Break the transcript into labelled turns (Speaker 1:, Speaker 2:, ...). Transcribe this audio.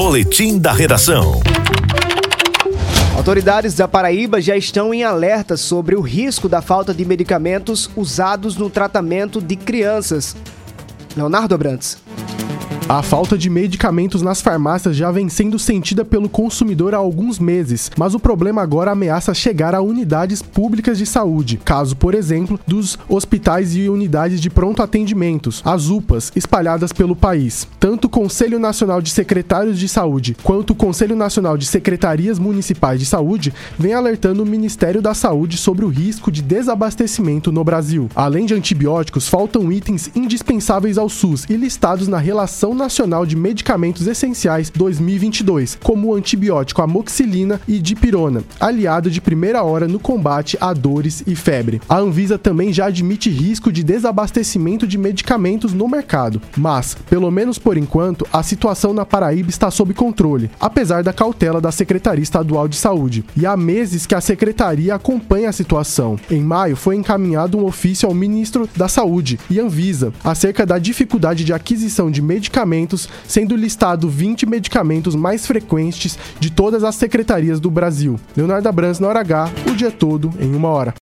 Speaker 1: Boletim da Redação.
Speaker 2: Autoridades da Paraíba já estão em alerta sobre o risco da falta de medicamentos usados no tratamento de crianças. Leonardo Abrantes.
Speaker 3: A falta de medicamentos nas farmácias já vem sendo sentida pelo consumidor há alguns meses, mas o problema agora ameaça chegar a unidades públicas de saúde, caso, por exemplo, dos hospitais e unidades de pronto atendimentos, as UPAs, espalhadas pelo país. Tanto o Conselho Nacional de Secretários de Saúde quanto o Conselho Nacional de Secretarias Municipais de Saúde vem alertando o Ministério da Saúde sobre o risco de desabastecimento no Brasil. Além de antibióticos, faltam itens indispensáveis ao SUS e listados na relação Nacional de Medicamentos Essenciais 2022, como o antibiótico amoxicilina e dipirona, aliado de primeira hora no combate a dores e febre. A Anvisa também já admite risco de desabastecimento de medicamentos no mercado, mas, pelo menos por enquanto, a situação na Paraíba está sob controle, apesar da cautela da Secretaria Estadual de Saúde. E há meses que a secretaria acompanha a situação. Em maio foi encaminhado um ofício ao ministro da Saúde e Anvisa acerca da dificuldade de aquisição de medicamentos medicamentos, sendo listado 20 medicamentos mais frequentes de todas as secretarias do Brasil. Leonardo Abrams na hora H, o dia todo em uma hora.